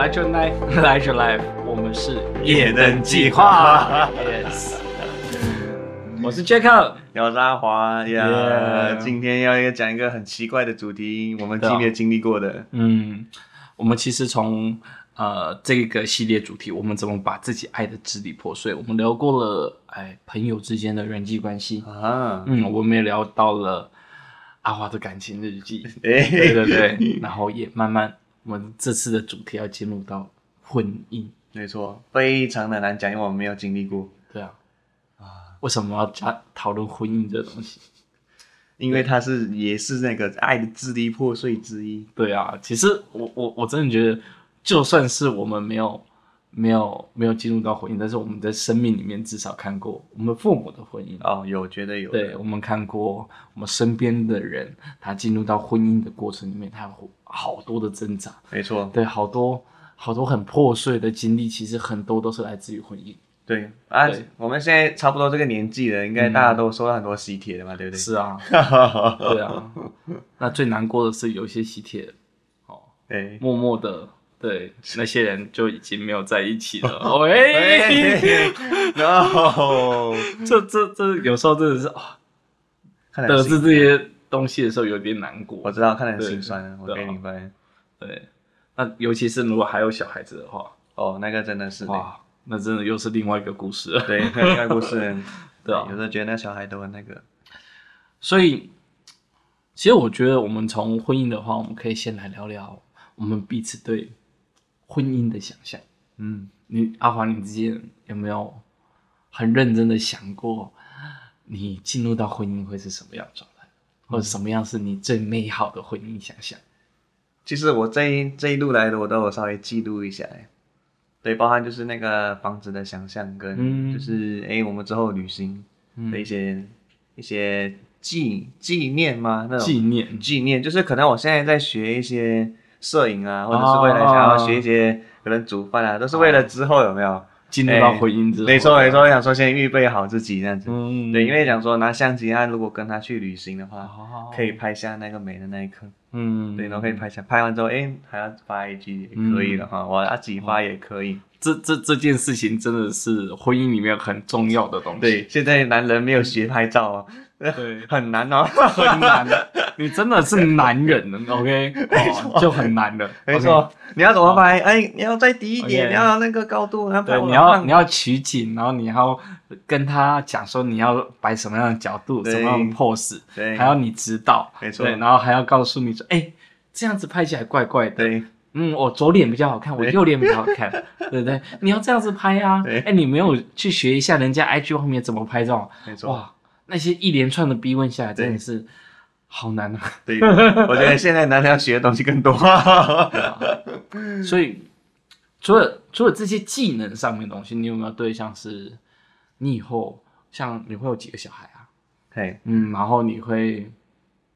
来就来，来就来，我们是夜灯计划。Yes，我是 Jacob，我是阿华呀。今天要讲一个很奇怪的主题，我们今天经历过的。嗯，我们其实从呃这个系列主题，我们怎么把自己爱的支离破碎？我们聊过了，哎，朋友之间的人际关系啊，嗯，我们也聊到了阿华的感情日记，欸、对对对，然后也慢慢。我们这次的主题要进入到婚姻，没错，非常的难讲，因为我们没有经历过。对啊，啊，为什么要加讨论婚姻这东西？因为它是也是那个爱的支离破碎之一。对啊，其实我我我真的觉得，就算是我们没有。没有没有进入到婚姻，但是我们在生命里面至少看过我们父母的婚姻哦，有觉得有。对，我们看过我们身边的人，他进入到婚姻的过程里面，他有好多的挣扎。没错，对，好多好多很破碎的经历，其实很多都是来自于婚姻。对啊，对我们现在差不多这个年纪了，应该大家都收到很多喜帖的嘛，嗯、对不对？是啊，对啊。那最难过的是有一些喜帖，哦，对，默默的。对，那些人就已经没有在一起了。喂，然后 这这这有时候真的是啊，得知这些东西的时候有点难过。我知道，看得很心酸，我可以明白。对，那尤其是如果还有小孩子的话，哦，那个真的是哇，那真的又是另外一个故事了。对，另外一个故事。对啊，有时候觉得那小孩都很那个。所以，其实我觉得我们从婚姻的话，我们可以先来聊聊我们彼此对。婚姻的想象，嗯，你阿华，你之前有没有很认真的想过，你进入到婚姻会是什么样状态，或者什么样是你最美好的婚姻想象？其实我这一这一路来的，我都有稍微记录一下，对，包含就是那个房子的想象，跟就是哎、嗯，我们之后旅行的一些、嗯、一些纪纪念吗？那种纪念。纪念，就是可能我现在在学一些。摄影啊，或者是未来想要学一些可能煮饭啊，都是为了之后有没有进入到婚姻之后？没错没错，我想说先预备好自己这样子。嗯，对，因为想说拿相机啊，如果跟他去旅行的话，可以拍下那个美的那一刻。嗯，对，然后可以拍下，拍完之后，哎，还要发一句也可以了哈，我要自己发也可以。这这这件事情真的是婚姻里面很重要的东西。对，现在男人没有学拍照啊。对，很难哦，很难的。你真的是男人了，OK？就很难的，没错。你要怎么拍？哎，你要再低一点，你要那个高度，对，你要你要取景，然后你要跟他讲说你要摆什么样的角度，什么样的 pose，对，还要你指导，没错。然后还要告诉你说，哎，这样子拍起来怪怪的。对，嗯，我左脸比较好看，我右脸比较好看，对不对？你要这样子拍啊。哎，你没有去学一下人家 IG 后面怎么拍照？没错，哇。那些一连串的逼问下来，真的是好难啊！对，我觉得现在男人要学的东西更多。所以，除了除了这些技能上面的东西，你有没有对象是？你以后像你会有几个小孩啊？对，嗯，然后你会，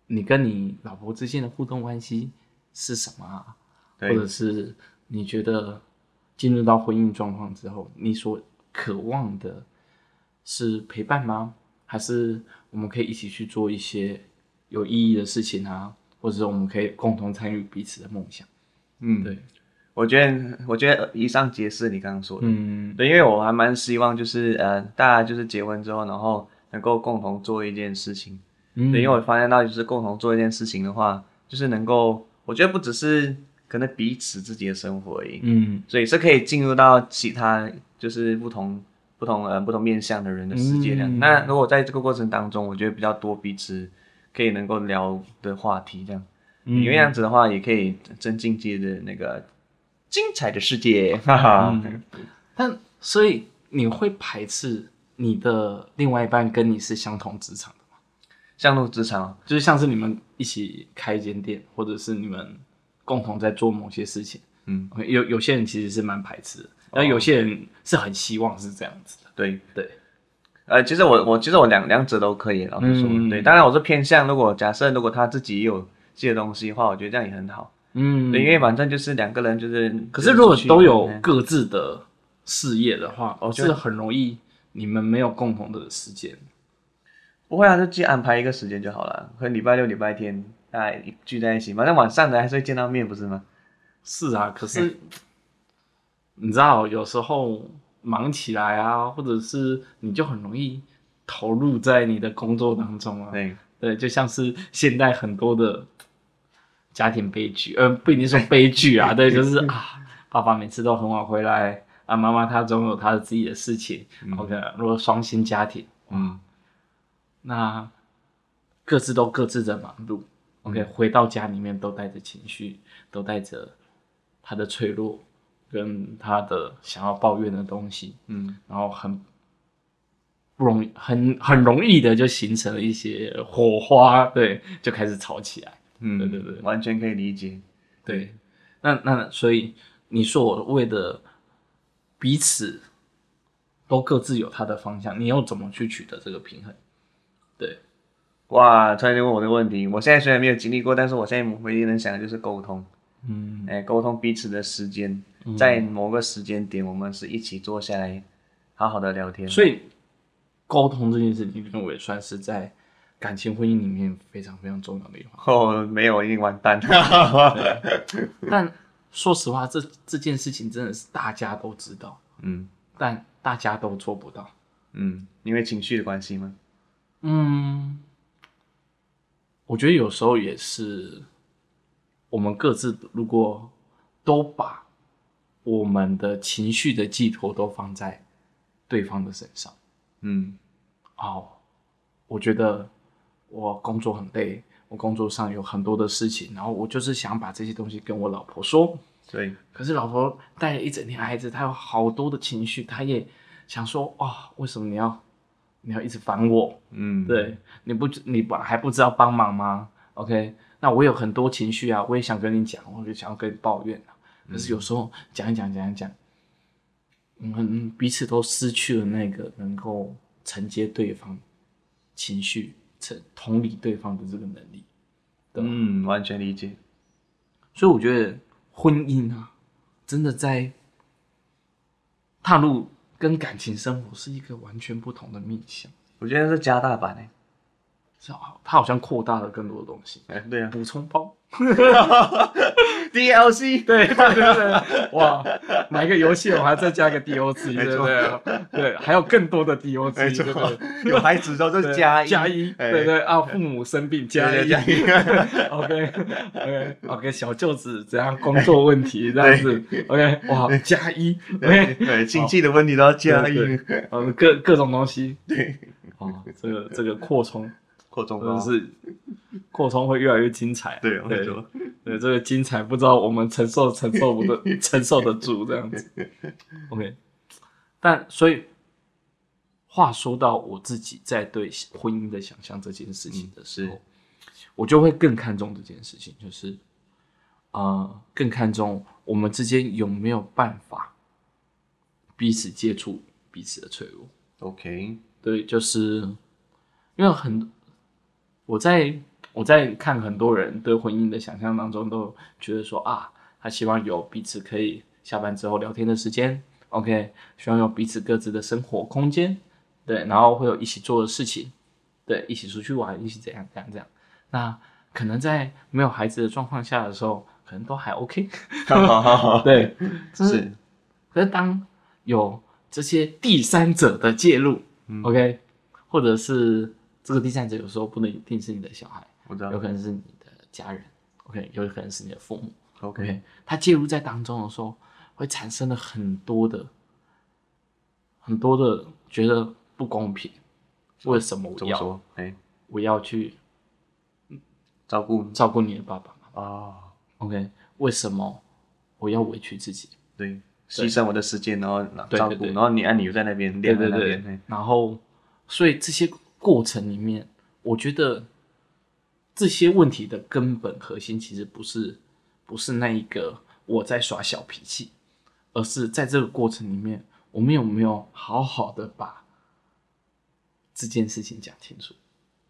你跟你老婆之间的互动关系是什么啊？或者是你觉得进入到婚姻状况之后，你所渴望的是陪伴吗？还是我们可以一起去做一些有意义的事情啊，或者是我们可以共同参与彼此的梦想。嗯，对，我觉得，我觉得以上皆是你刚刚说的。嗯，对，因为我还蛮希望就是呃，大家就是结婚之后，然后能够共同做一件事情。嗯，对，因为我发现到就是共同做一件事情的话，就是能够，我觉得不只是可能彼此自己的生活而已。嗯，所以是可以进入到其他就是不同。不同呃不同面向的人的世界这样，嗯、那如果在这个过程当中，我觉得比较多彼此可以能够聊的话题这样，嗯、因为这样子的话也可以增进自己的那个精彩的世界，哈哈、嗯。但所以你会排斥你的另外一半跟你是相同职场的吗？相同职场就是像是你们一起开一间店，或者是你们共同在做某些事情，嗯，有有些人其实是蛮排斥的。那有些人是很希望是这样子的，对对，呃，其实我我其实我两两者都可以，老实说，嗯、对，当然我是偏向，如果假设如果他自己也有这些东西的话，我觉得这样也很好，嗯，对，因为反正就是两个人就是，可是如果都有各自的事业的话，哦，是很容易你们没有共同的时间，不会啊，就自己安排一个时间就好了，可能礼拜六、礼拜天大家聚在一起，反正晚上的还是会见到面，不是吗？是啊，可是。你知道有时候忙起来啊，或者是你就很容易投入在你的工作当中啊。对对，就像是现在很多的家庭悲剧，呃，不一定说悲剧啊，对，就是啊，爸爸每次都很晚回来，啊，妈妈她总有她的自己的事情。嗯、OK，如果双薪家庭，嗯，那各自都各自的忙碌。OK，回到家里面都带着情绪，都带着他的脆弱，跟他的想要抱怨的东西，嗯，然后很不容易，很很容易的就形成了一些火花，对，就开始吵起来，嗯，对对对，完全可以理解，对，那那所以你说我为的彼此都各自有他的方向，你又怎么去取得这个平衡？对。哇！突然间问我这个问题，我现在虽然没有经历过，但是我现在唯一能想的就是沟通。嗯，哎、欸，沟通彼此的时间，嗯、在某个时间点，我们是一起坐下来，好好的聊天。所以，沟通这件事情，我认为算是在感情婚姻里面非常非常重要的一环？哦，没有，已经完蛋了。但说实话，这这件事情真的是大家都知道，嗯，但大家都做不到，嗯，因为情绪的关系吗？嗯。我觉得有时候也是，我们各自如果都把我们的情绪的寄托都放在对方的身上，嗯，哦，我觉得我工作很累，我工作上有很多的事情，然后我就是想把这些东西跟我老婆说，对，可是老婆带了一整天孩子，她有好多的情绪，她也想说，哦，为什么你要？你要一直烦我，嗯，对，你不，你不还不知道帮忙吗？OK，那我有很多情绪啊，我也想跟你讲，我就想要跟你抱怨啊。可是有时候讲一讲，讲一讲，我们彼此都失去了那个能够承接对方情绪、承同理对方的这个能力。嗯，完全理解。所以我觉得婚姻啊，真的在踏入。跟感情生活是一个完全不同的面向，我觉得是加大版诶，是啊，它好像扩大了更多的东西，哎，对啊，补充包。DLC 对对对对，哇，买个游戏我还再加个 DLC，对对对，还有更多的 DLC，对对对，有孩子之后就加一。加一，对对啊，父母生病加一。加一，OK OK OK，小舅子怎样工作问题这样子，OK 哇加一，OK 对经济的问题都要加一，嗯各各种东西，对，哦这个这个扩充。扩充真的是扩充会越来越精彩，对对对，这个精彩不知道我们承受承受不得 承受得住这样子，OK。但所以话说到我自己在对婚姻的想象这件事情的时候，我就会更看重这件事情，就是呃更看重我们之间有没有办法彼此接触彼此的脆弱，OK。对，就是因为很。我在我在看很多人对婚姻的想象当中，都觉得说啊，他希望有彼此可以下班之后聊天的时间，OK，希望有彼此各自的生活空间，对，然后会有一起做的事情，对，一起出去玩，一起怎样怎样怎样。那可能在没有孩子的状况下的时候，可能都还 OK，对，是。可是当有这些第三者的介入，嗯，OK，或者是。这个第三者有时候不能一定是你的小孩，我知道，有可能是你的家人，OK，有可能是你的父母，OK，他介入在当中的时候，会产生了很多的、很多的觉得不公平。为什么我要？哎，我要去照顾照顾你的爸爸妈妈啊？OK，为什么我要委屈自己？对，牺牲我的时间，然后照顾，然后你按你又在那边，对对对，然后所以这些。过程里面，我觉得这些问题的根本核心其实不是不是那一个我在耍小脾气，而是在这个过程里面，我们有没有好好的把这件事情讲清楚？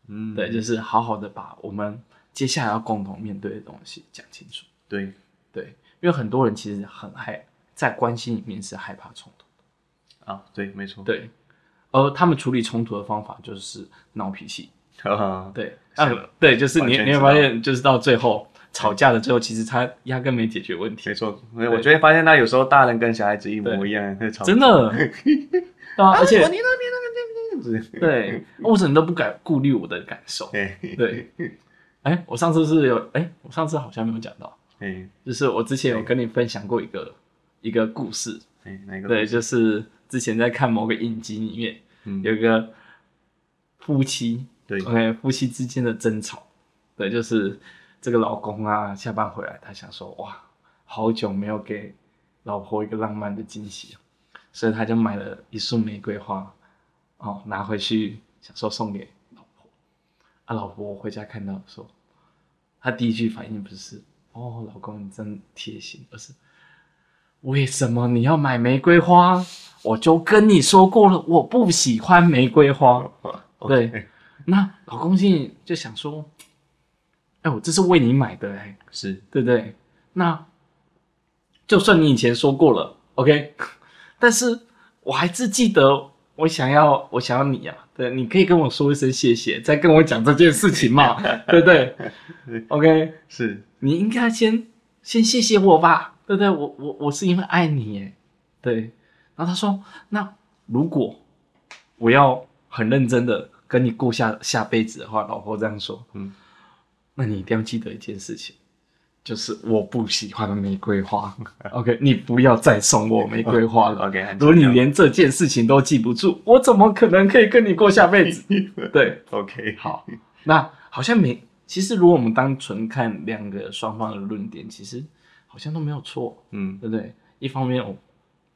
嗯，对，就是好好的把我们接下来要共同面对的东西讲清楚。对对，因为很多人其实很害在关系里面是害怕冲突的啊，对，没错，对。而他们处理冲突的方法就是闹脾气，对，啊，对，就是你你会发现，就是到最后吵架的最后，其实他压根没解决问题。没错，我觉得发现他有时候大人跟小孩子一模一样，吵真的。对啊，而且对，我什么都不敢顾虑我的感受？对，哎，我上次是有，哎，我上次好像没有讲到，哎，就是我之前有跟你分享过一个一个故事，哎，哪个？对，就是之前在看某个影集里面，有一个夫妻，对，OK，夫妻之间的争吵，对，就是这个老公啊，下班回来，他想说，哇，好久没有给老婆一个浪漫的惊喜。所以他就买了一束玫瑰花，哦，拿回去想说送给老婆。啊，老婆回家看到说，他第一句反应不是“哦，老公你真贴心”，而是“为什么你要买玫瑰花？我就跟你说过了，我不喜欢玫瑰花。”对，那老公心里就想说：“哎，我这是为你买的，哎，是对不对？那就算你以前说过了，OK。”但是我还是记得，我想要，我想要你啊！对，你可以跟我说一声谢谢，再跟我讲这件事情嘛，对不对？OK，是你应该先先谢谢我吧，对不对？我我我是因为爱你耶，对。然后他说：“那如果我要很认真的跟你过下下辈子的话，老婆这样说，嗯，那你一定要记得一件事情。”就是我不喜欢玫瑰花，OK，你不要再送我玫瑰花了，OK。如果你连这件事情都记不住，我怎么可能可以跟你过下辈子？对，OK，好。那好像没，其实如果我们单纯看两个双方的论点，其实好像都没有错，嗯，对不对？一方面，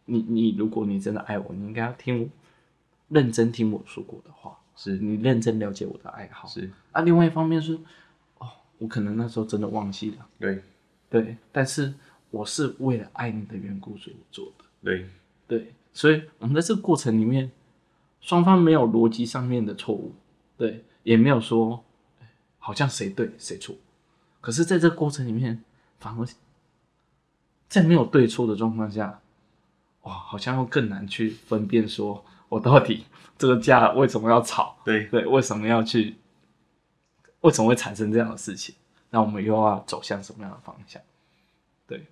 你你如果你真的爱我，你应该要听我，认真听我说过的话，是。你认真了解我的爱好，是。啊。另外一方面是。哦我可能那时候真的忘记了，对，对，但是我是为了爱你的缘故，所以我做的，对，对，所以我们在这个过程里面，双方没有逻辑上面的错误，对，也没有说好像谁对谁错，可是在这个过程里面，反而在没有对错的状况下，哇，好像又更难去分辨，说我到底这个架为什么要吵，对对，为什么要去。为什么会产生这样的事情？那我们又要走向什么样的方向？对，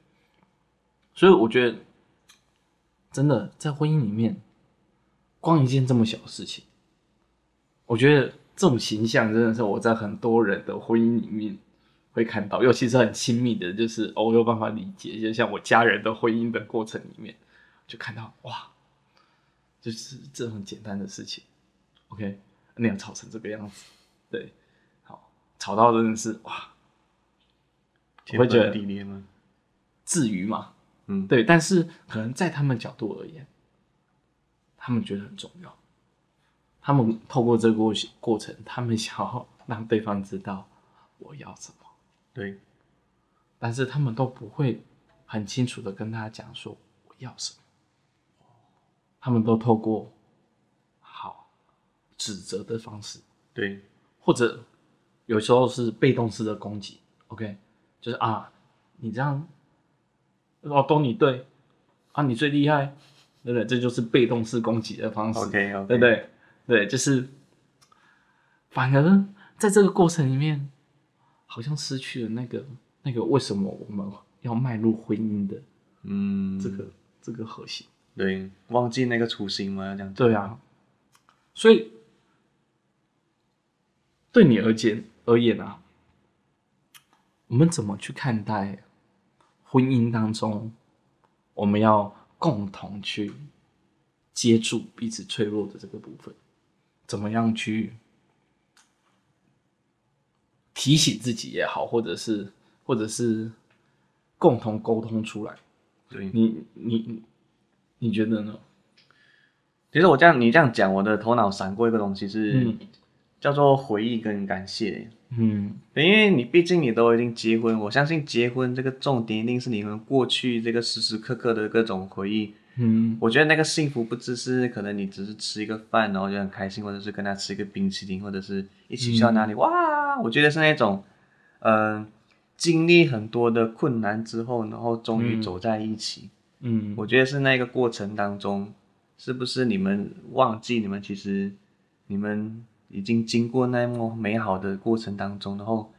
所以我觉得，真的在婚姻里面，光一件这么小的事情，我觉得这种形象真的是我在很多人的婚姻里面会看到，尤其是很亲密的，就是我有办法理解，就像我家人的婚姻的过程里面，就看到哇，就是这很简单的事情，OK，那样吵成这个样子，对。吵到真的是哇，我会觉得地裂吗？至于吗？嗯，对。但是可能在他们角度而言，他们觉得很重要。他们透过这个过过程，他们想要让对方知道我要什么。对。但是他们都不会很清楚的跟他讲说我要什么。他们都透过好指责的方式，对，或者。有时候是被动式的攻击，OK，就是啊，你这样，哦，都你对，啊，你最厉害，对不对？这就是被动式攻击的方式，OK，, okay. 对不对？对，就是，反而在这个过程里面，好像失去了那个那个为什么我们要迈入婚姻的，嗯，这个这个核心，对，忘记那个初心吗？这样子，对啊，所以对你而言。而言啊，我们怎么去看待婚姻当中，我们要共同去接住彼此脆弱的这个部分？怎么样去提醒自己也好，或者是或者是共同沟通出来？对，你你你觉得呢？其实我这样你这样讲，我的头脑闪过一个东西是。嗯叫做回忆跟感谢，嗯，因为你毕竟你都已经结婚，我相信结婚这个重点一定是你们过去这个时时刻刻的各种回忆，嗯，我觉得那个幸福不只是可能你只是吃一个饭然后就很开心，或者是跟他吃一个冰淇淋，或者是一起去到哪里，嗯、哇，我觉得是那种，嗯、呃，经历很多的困难之后，然后终于走在一起，嗯，我觉得是那个过程当中，是不是你们忘记你们其实你们。已经经过那么美好的过程当中，然后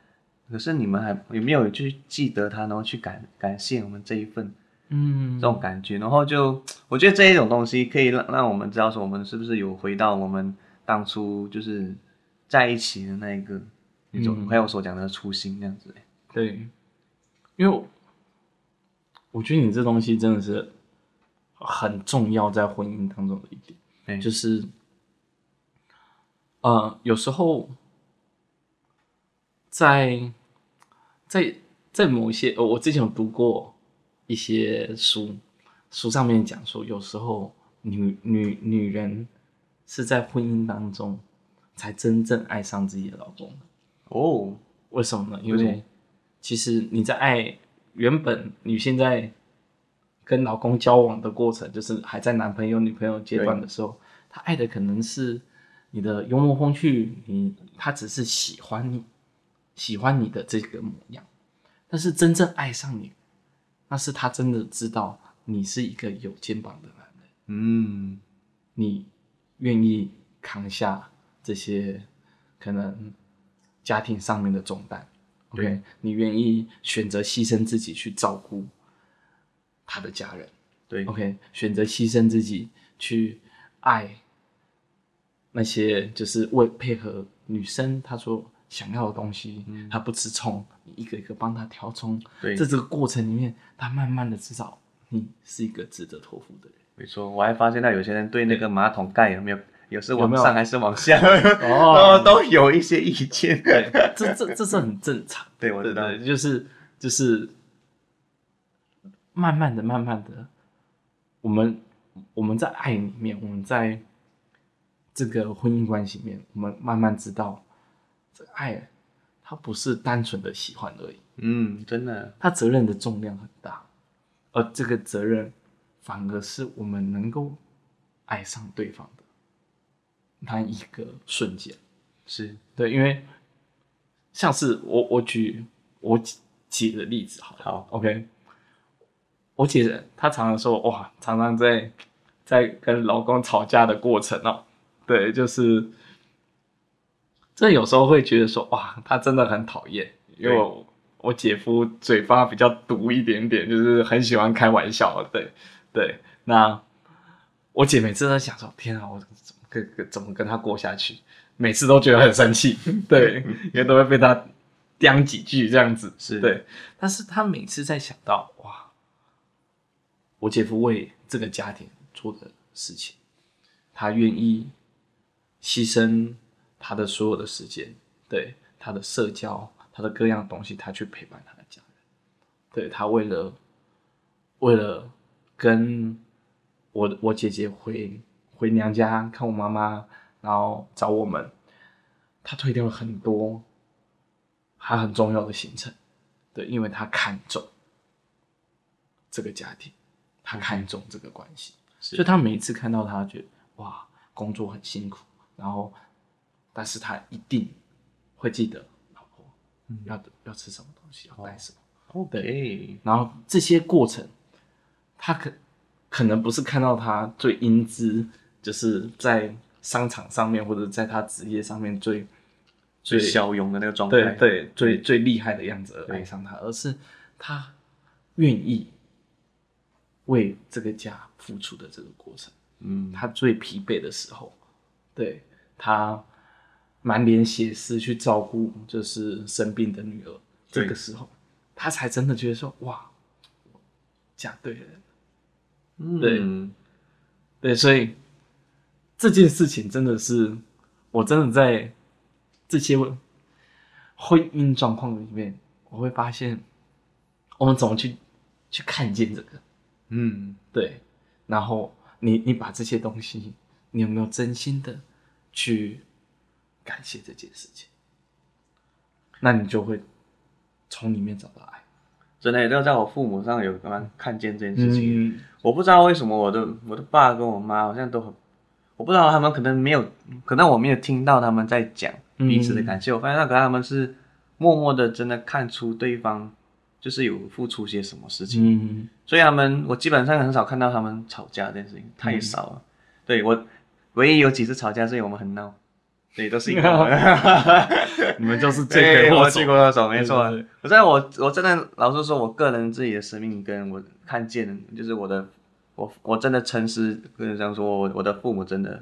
可是你们还有没有去记得他，然后去感感谢我们这一份，嗯，这种感觉，然后就 我觉得这一种东西可以让让我们知道说，我们是不是有回到我们当初就是在一起的那一个那种，还有所讲的初心这样子。对，因为我觉得你这东西真的是很重要，在婚姻当中的一点，就是，呃，有时候。在在在某一些，我之前有读过一些书，书上面讲说，有时候女女女人是在婚姻当中才真正爱上自己的老公。哦，为什么呢？因为其实你在爱原本你现在跟老公交往的过程，就是还在男朋友女朋友阶段的时候，他爱的可能是你的幽默风趣，你他只是喜欢你。喜欢你的这个模样，但是真正爱上你，那是他真的知道你是一个有肩膀的男人。嗯，你愿意扛下这些可能家庭上面的重担，OK？你愿意选择牺牲自己去照顾他的家人，对，OK？选择牺牲自己去爱那些就是为配合女生，他说。想要的东西，他不吃葱，你一个一个帮他挑葱。对，在这个过程里面，他慢慢的知道你是一个值得托付的人。没错，我还发现到有些人对那个马桶盖有没有，有时往上还是往下，哦，都有一些意见。对，这这这是很正常。对，我知道，就是就是慢慢的、慢慢的，我们我们在爱里面，我们在这个婚姻关系里面，我们慢慢知道。这个爱，它不是单纯的喜欢而已。嗯，真的，它责任的重量很大，而这个责任，反而是我们能够爱上对方的那一个瞬间。是对，因为像是我，我举我姐的例子好了，好，OK。我姐她常常说，哇，常常在在跟老公吵架的过程哦，对，就是。这有时候会觉得说，哇，他真的很讨厌，因为我，我姐夫嘴巴比较毒一点点，就是很喜欢开玩笑，对对。那我姐每次都想说，天啊，我怎么跟怎么跟他过下去？每次都觉得很生气，对，因为都会被他刁几句这样子，是对。但是他每次在想到，哇，我姐夫为这个家庭做的事情，他愿意牺牲。他的所有的时间，对他的社交，他的各样东西，他去陪伴他的家人。对，他为了为了跟我我姐姐回回娘家看我妈妈，然后找我们，他推掉了很多还很重要的行程。对，因为他看重这个家庭，他看重这个关系，所以他每一次看到他，觉得哇，工作很辛苦，然后。但是他一定会记得老婆要要吃什么东西，要带什么。哦，对。然后这些过程，他可可能不是看到他最英姿，就是在商场上面或者在他职业上面最最骁勇的那个状态，对对，最最厉害的样子而爱上他，而是他愿意为这个家付出的这个过程。嗯，他最疲惫的时候，对他。满脸血丝去照顾，就是生病的女儿。这个时候，他才真的觉得说：“哇，讲对了。”嗯，对，对，所以这件事情真的是，我真的在这些婚姻状况里面，我会发现，我们怎么去去看见这个？嗯，对。然后你你把这些东西，你有没有真心的去？感谢这件事情，那你就会从里面找到爱。真的，就在我父母上有刚刚看见这件事情。嗯、我不知道为什么我的我的爸跟我妈好像都很，我不知道他们可能没有，可能我没有听到他们在讲彼此的感谢。嗯、我发现那可能他们是默默的，真的看出对方就是有付出些什么事情。嗯、所以他们我基本上很少看到他们吵架这件事情，太少了。嗯、对我唯一有几次吵架是因为我们很闹。对，都是英国人。你们就是罪魁祸首。没错，没错。我在我我真的老实说，我个人自己的生命跟我看见的，就是我的，我我真的诚实跟你这样说，我我的父母真的，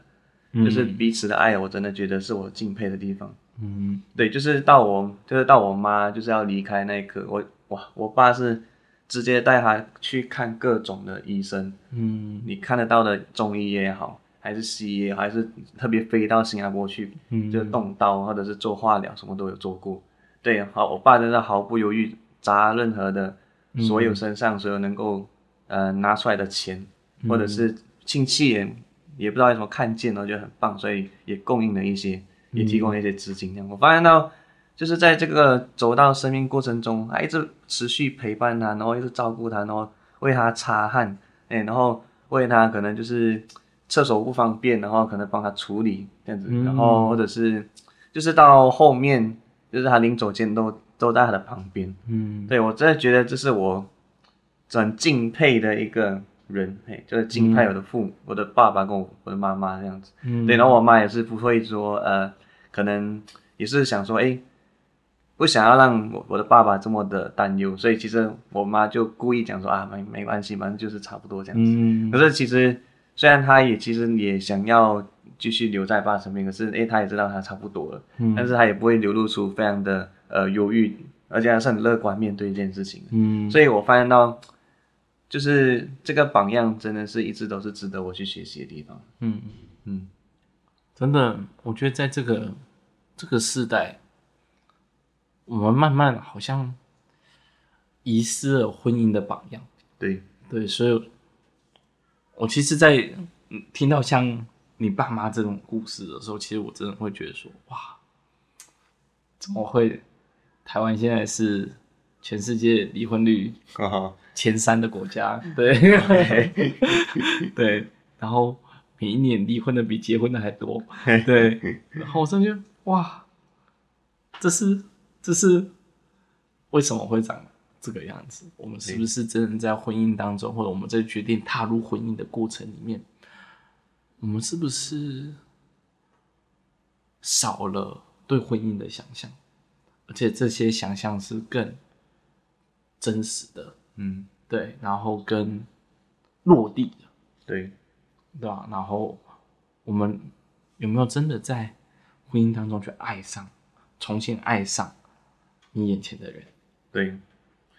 就是彼此的爱，我真的觉得是我敬佩的地方。嗯，对，就是到我就是到我妈就是要离开那一刻，我哇，我爸是直接带她去看各种的医生。嗯，你看得到的中医也好。还是西医，还是特别飞到新加坡去，嗯，就动刀或者是做化疗，什么都有做过。对，好，我爸真的毫不犹豫砸任何的，所有身上所有能够呃拿出来的钱，或者是亲戚也也不知道为什么看见了，我觉得很棒，所以也供应了一些，也提供了一些资金。这样，我发现到就是在这个走到生命过程中，还一直持续陪伴他，然后一直照顾他，然后为他擦汗，哎，然后为他可能就是。厕所不方便，然后可能帮他处理这样子，嗯、然后或者是就是到后面，就是他临走前都都在他的旁边。嗯，对，我真的觉得这是我很敬佩的一个人，嘿，就是敬佩我的父母，嗯、我的爸爸跟我我的妈妈这样子。嗯，对，然后我妈也是不会说，呃，可能也是想说，哎，不想要让我我的爸爸这么的担忧，所以其实我妈就故意讲说啊，没没关系，反正就是差不多这样子。嗯，可是其实。虽然他也其实也想要继续留在爸身边，可是诶，他也知道他差不多了，嗯，但是他也不会流露出非常的呃犹豫，而且还是很乐观面对一件事情，嗯，所以我发现到，就是这个榜样真的是一直都是值得我去学习的地方，嗯嗯，真的，我觉得在这个这个时代，我们慢慢好像遗失了婚姻的榜样，对。对，所以。我其实，在听到像你爸妈这种故事的时候，其实我真的会觉得说，哇，怎么会？台湾现在是全世界离婚率前三的国家，对，对，然后每一年离婚的比结婚的还多，对，然后我真的觉得，哇，这是这是为什么会这样？这个样子，我们是不是真的在婚姻当中，或者我们在决定踏入婚姻的过程里面，我们是不是少了对婚姻的想象？而且这些想象是更真实的，嗯，对，然后跟落地的，对，对吧？然后我们有没有真的在婚姻当中去爱上，重新爱上你眼前的人？对。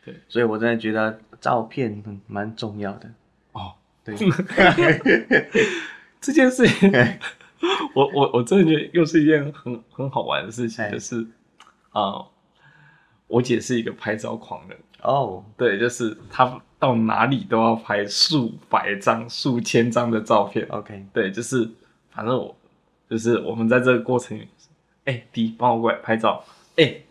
对，所以我真的觉得照片蛮重要的哦。对，这件事情，我我我真的觉得又是一件很很好玩的事情，就是啊、呃，我姐是一个拍照狂人哦。对，就是她到哪里都要拍数百张、数千张的照片。OK，对，就是反正我就是我们在这个过程里，哎、欸，弟，帮我过来拍照，哎、欸。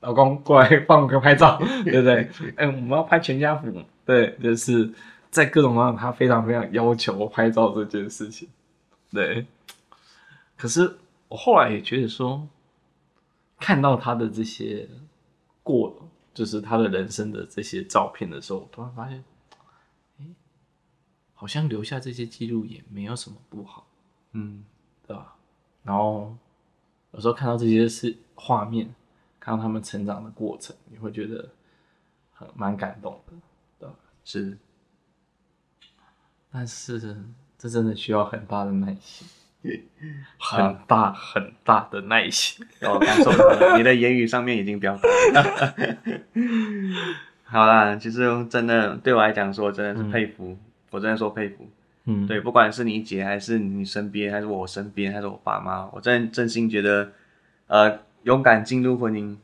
老公过来帮我个拍照，对不对？嗯，我们要拍全家福，对，就是在各种方面，他非常非常要求我拍照这件事情，对。可是我后来也觉得说，看到他的这些过，就是他的人生的这些照片的时候，我突然发现，哎，好像留下这些记录也没有什么不好，嗯，对吧？然后有时候看到这些是画面。看到他们成长的过程，你会觉得很蛮感动的，对吧？是，但是这真的需要很大的耐心，很大很大的耐心。我感受到了，你的言语上面已经表达了。好啦，其实真的对我来讲说，真的是佩服，嗯、我真的说佩服。嗯，对，不管是你姐，还是你身边，还是我身边，还是我爸妈，我真真心觉得，呃。勇敢进入婚姻，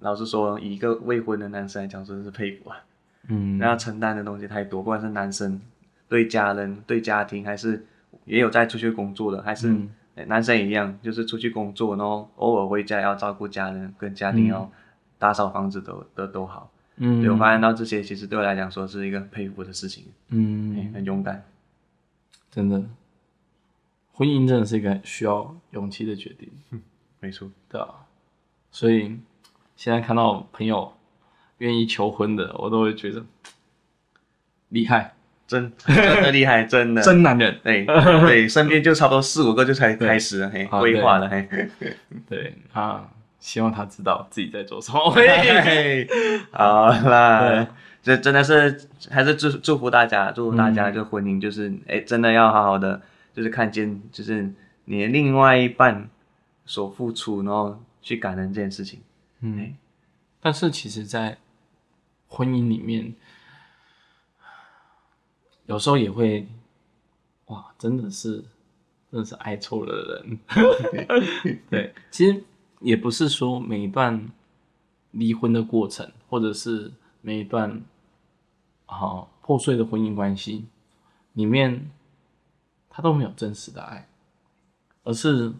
老实说，以一个未婚的男生来讲，真是佩服啊。嗯，然后承担的东西太多，不管是男生对家人、对家庭，还是也有在出去工作的，还是男生也一样，就是出去工作，然后偶尔回家要照顾家人跟家庭，要打扫房子都都都好。嗯，对，我发现到这些，其实对我来讲说是一个佩服的事情。嗯，很勇敢，真的，婚姻真的是一个需要勇气的决定。嗯，没错，对啊。所以现在看到朋友愿意求婚的，我都会觉得厉害，真真的厉害，真的真男人。对对，身边就差不多四五个就才开始了，嘿，规划了，嘿。对啊，希望他知道自己在做什么。好啦，这真的是还是祝祝福大家，祝福大家，就婚姻就是哎，真的要好好的，就是看见就是你的另外一半所付出，然后去感恩这件事情。嗯，但是其实，在婚姻里面。有时候也会，哇，真的是，真的是爱错了人。对，其实也不是说每一段离婚的过程，或者是每一段啊破碎的婚姻关系里面，他都没有真实的爱，而是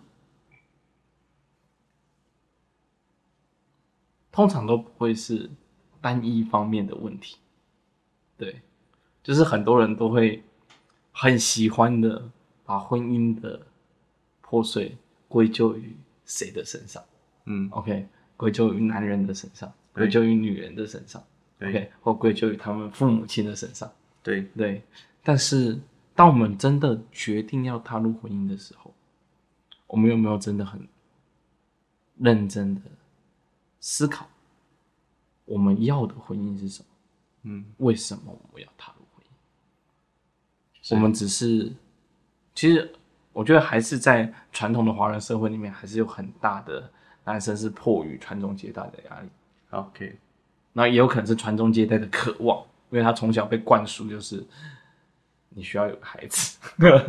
通常都不会是单一方面的问题，对。就是很多人都会很喜欢的把婚姻的破碎归咎于谁的身上？嗯，OK，归咎于男人的身上，归咎于女人的身上，OK，或归咎于他们父母亲的身上。对对，但是当我们真的决定要踏入婚姻的时候，我们有没有真的很认真的思考我们要的婚姻是什么？嗯，为什么我们要踏入婚姻？我们只是，其实我觉得还是在传统的华人社会里面，还是有很大的男生是迫于传宗接代的压力。OK，那也有可能是传宗接代的渴望，因为他从小被灌输就是你需要有个孩子。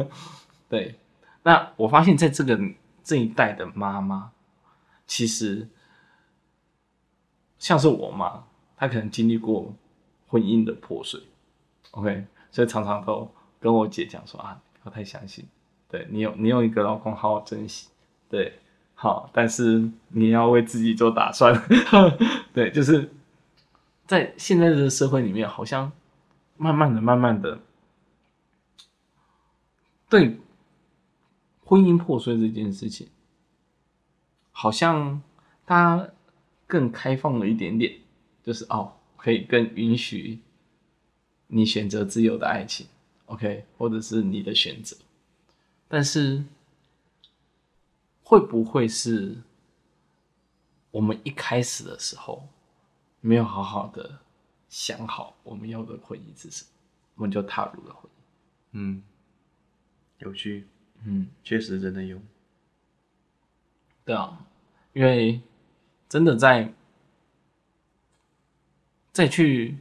对，那我发现在这个这一代的妈妈，其实像是我妈，她可能经历过婚姻的破碎。OK，所以常常都。跟我姐讲说啊，不要太相信，对你有你有一个老公，好好珍惜，对，好，但是你要为自己做打算，对，就是在现在的社会里面，好像慢慢的、慢慢的，对婚姻破碎这件事情，好像他更开放了一点点，就是哦，可以更允许你选择自由的爱情。OK，或者是你的选择，但是会不会是我们一开始的时候没有好好的想好我们要的婚姻是什么，我们就踏入了婚姻？嗯，有趣，嗯，确实真的有。对啊，因为真的在再去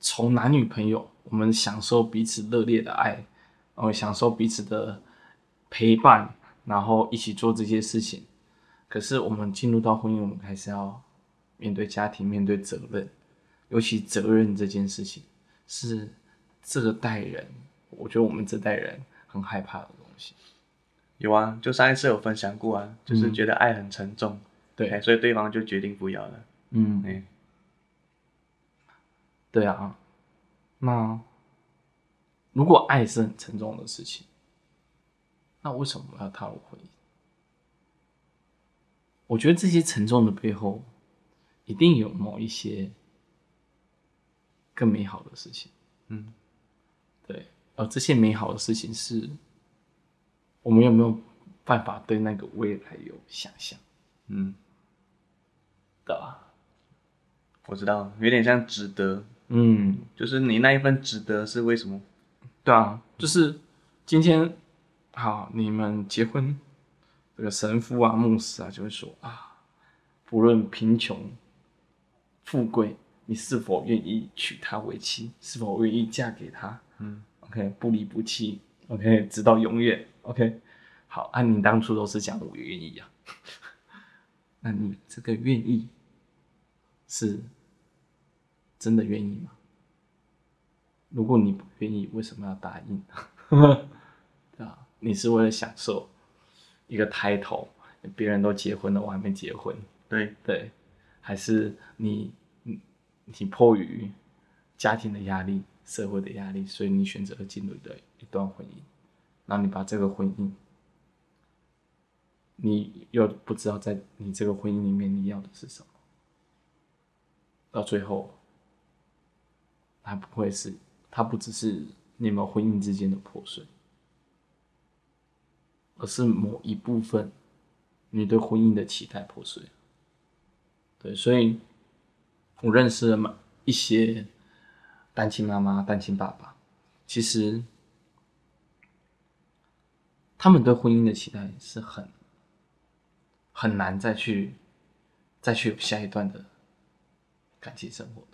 从男女朋友。我们享受彼此热烈的爱，然后享受彼此的陪伴，然后一起做这些事情。可是我们进入到婚姻，我们还是要面对家庭，面对责任，尤其责任这件事情是这个代人，我觉得我们这代人很害怕的东西。有啊，就上一次有分享过啊，就是觉得爱很沉重，嗯、对，所以对方就决定不要了。嗯，哎，对啊。那如果爱是很沉重的事情，那为什么要踏入婚姻？我觉得这些沉重的背后，一定有某一些更美好的事情。嗯，对，而这些美好的事情是，我们有没有办法对那个未来有想象？嗯，对吧？我知道，有点像值得。嗯，就是你那一份值得是为什么？对啊，就是今天好，你们结婚，这个神父啊、牧师啊就会说啊，不论贫穷、富贵，你是否愿意娶她为妻？是否愿意嫁给他？嗯，OK，不离不弃，OK，直到永远，OK。好，啊，你当初都是讲我愿意啊，那你这个愿意是？真的愿意吗？如果你不愿意，为什么要答应？对啊，你是为了享受一个 title，别人都结婚了，我还没结婚。对对，还是你你你迫于家庭的压力、社会的压力，所以你选择了进入的一段婚姻，然后你把这个婚姻，你又不知道在你这个婚姻里面你要的是什么，到最后。他不会是，他不只是你们婚姻之间的破碎，而是某一部分你对婚姻的期待破碎。对，所以我认识了一些单亲妈妈、单亲爸爸，其实他们对婚姻的期待是很很难再去再去有下一段的感情生活的。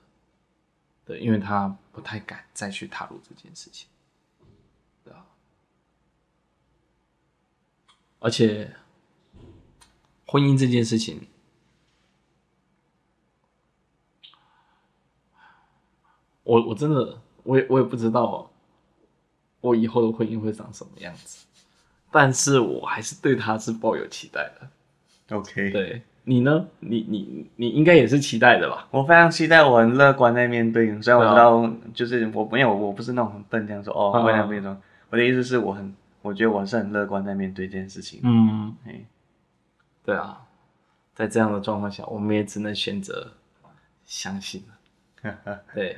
对，因为他不太敢再去踏入这件事情，对啊，而且婚姻这件事情，我我真的我也我也不知道我以后的婚姻会长什么样子，但是我还是对他是抱有期待的。OK，对。你呢？你你你应该也是期待的吧？我非常期待，我很乐观在面对。虽然我知道，就是我没有，我不是那种很笨这样说哦，会那样说。我的意思是我很，我觉得我是很乐观在面对这件事情。嗯，对啊，在这样的状况下，我们也只能选择相信了。对，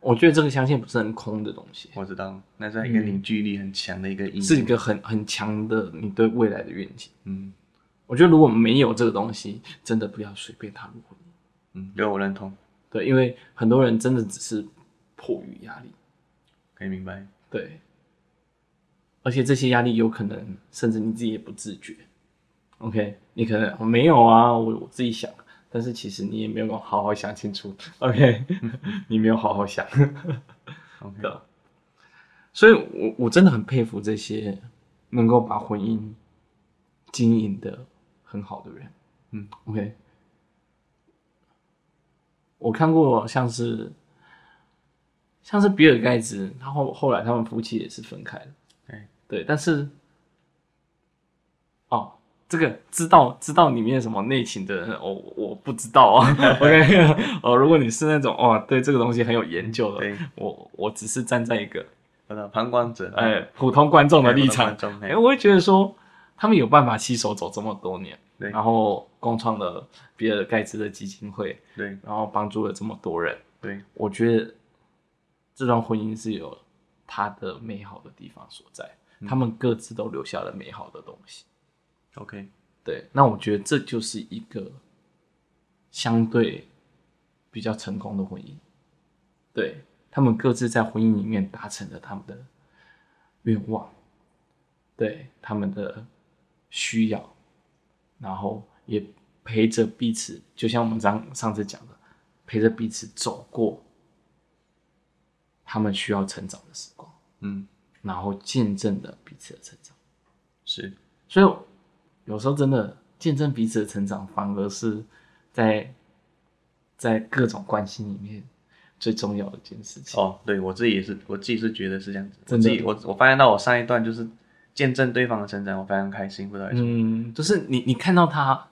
我觉得这个相信不是很空的东西。我知道，那是一个凝聚力很强的一个意，是一个很很强的你对未来的愿景。嗯。我觉得如果没有这个东西，真的不要随便踏入婚姻。嗯，对，我认同。对，因为很多人真的只是迫于压力，可以明白。对，而且这些压力有可能甚至你自己也不自觉。OK，你可能没有啊，我我自己想，但是其实你也没有好好想清楚。OK，你没有好好想。OK，的。所以我我真的很佩服这些能够把婚姻经营的。很好的人，嗯，OK，我看过像是像是比尔盖茨，他后后来他们夫妻也是分开了，对对，但是哦，这个知道知道里面什么内情的人，我、哦、我不知道啊，OK，哦，如果你是那种哦对这个东西很有研究的，我我只是站在一个旁观者，哎，普通观众的立场，哎，我会觉得说。他们有办法携手走这么多年，对，然后共创了比尔盖茨的基金会，对，然后帮助了这么多人，对，我觉得这段婚姻是有它的美好的地方所在，嗯，他们各自都留下了美好的东西。OK，对，那我觉得这就是一个相对比较成功的婚姻，对，他们各自在婚姻里面达成了他们的愿望，对，他们的。需要，然后也陪着彼此，就像我们上上次讲的，陪着彼此走过他们需要成长的时光，嗯，然后见证了彼此的成长，是，所以有时候真的见证彼此的成长，反而是在在各种关系里面最重要的一件事情。哦，对，我自己也是，我自己是觉得是这样子，自己，我我发现到我上一段就是。见证对方的成长，我非常开心，不知道为什么。嗯，就是你，你看到他，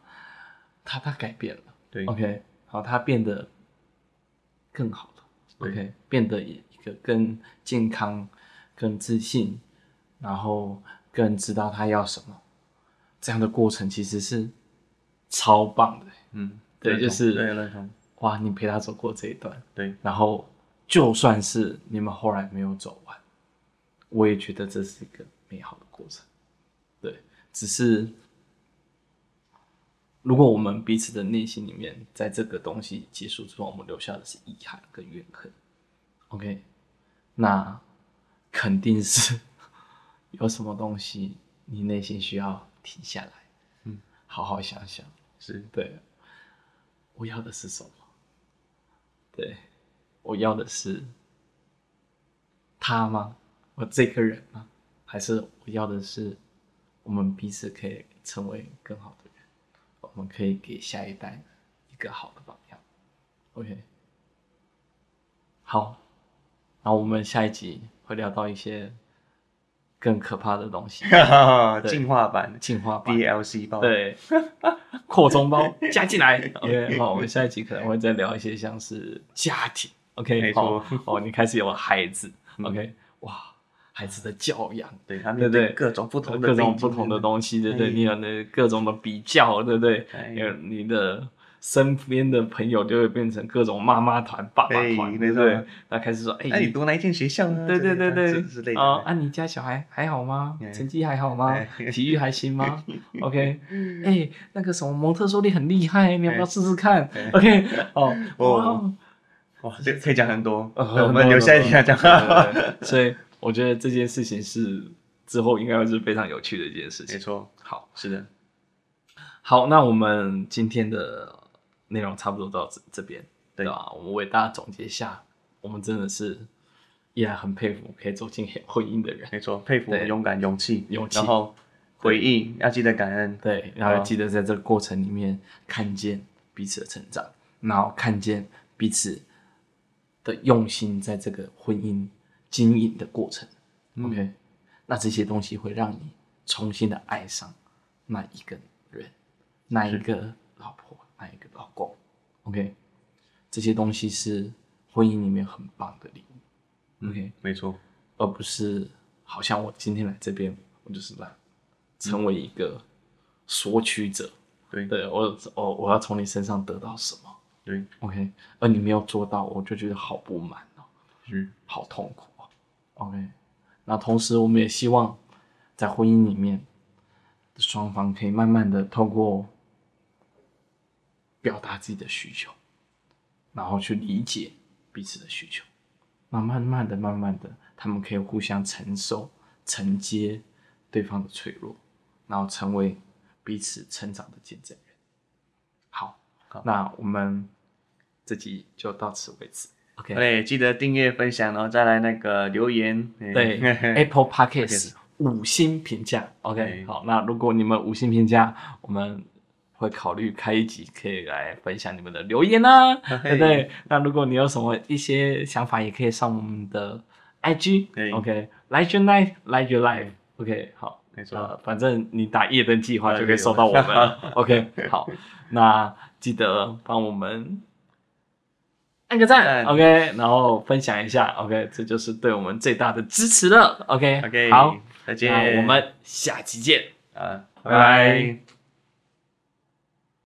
他他改变了，对，OK，好，他变得更好了，OK，变得一个更健康、更自信，然后更知道他要什么，这样的过程其实是超棒的，嗯，对，就是对，哇，你陪他走过这一段，对，然后就算是你们后来没有走完，我也觉得这是一个美好的过程，对，只是如果我们彼此的内心里面，在这个东西结束之后，我们留下的是遗憾跟怨恨，OK，那肯定是有什么东西你内心需要停下来，嗯，好好想想，是对，我要的是什么？对，我要的是他吗？我这个人吗？还是我要的是，我们彼此可以成为更好的人，我们可以给下一代一个好的榜样。OK，好，然后我们下一集会聊到一些更可怕的东西，进化版，进化版 DLC 包，对，扩充包 加进来。OK，好，我们下一集可能会再聊一些像是家庭。OK，好，哦，你开始有了孩子。OK，哇。孩子的教养，对他面对各种不同的各种不同的东西，对对，你有那各种的比较，对不对？有你的身边的朋友就会变成各种妈妈团、爸爸团，对不对？那开始说，哎，你读哪一间学校呢？对对对对，啊，啊，你家小孩还好吗？成绩还好吗？体育还行吗？OK，哎，那个什么蒙特梭利很厉害，你要不要试试看？OK，哦，哇，哇，这可以讲很多，我们留下一下讲。所以我觉得这件事情是之后应该会是非常有趣的一件事情。没错，好，是的，好，那我们今天的。内容差不多到这这边，对吧？我们为大家总结一下，我们真的是依然很佩服可以走进婚姻的人。没错，佩服勇敢、勇气、勇气。然后回应要记得感恩，对，然后要记得在这个过程里面看见彼此的成长，然后看见彼此的用心，在这个婚姻经营的过程。OK，那这些东西会让你重新的爱上那一个人，那一个。老婆，那一个老公，OK，这些东西是婚姻里面很棒的礼物，OK，没错，而不是好像我今天来这边，我就是来成为一个索取者，对，对我我我要从你身上得到什么，对，OK，而你没有做到，我就觉得好不满哦，嗯，好痛苦。哦，OK，那同时我们也希望在婚姻里面，双方可以慢慢的透过。表达自己的需求，然后去理解彼此的需求，那慢慢的、慢慢的，他们可以互相承受、承接对方的脆弱，然后成为彼此成长的见证人。好，好，那我们这集就到此为止。OK，对，记得订阅、分享，然后再来那个留言。对，Apple Podcast 五星评价。OK，好，那如果你们五星评价，我们。会考虑开一集，可以来分享你们的留言啊对不对？那如果你有什么一些想法，也可以上我们的 IG，OK，Like your life，Like your life，OK，好，没错，呃，反正你打夜灯计划就可以收到我们，OK，好，那记得帮我们按个赞，OK，然后分享一下，OK，这就是对我们最大的支持了，OK，OK，好，再见，我们下期见，啊，拜拜。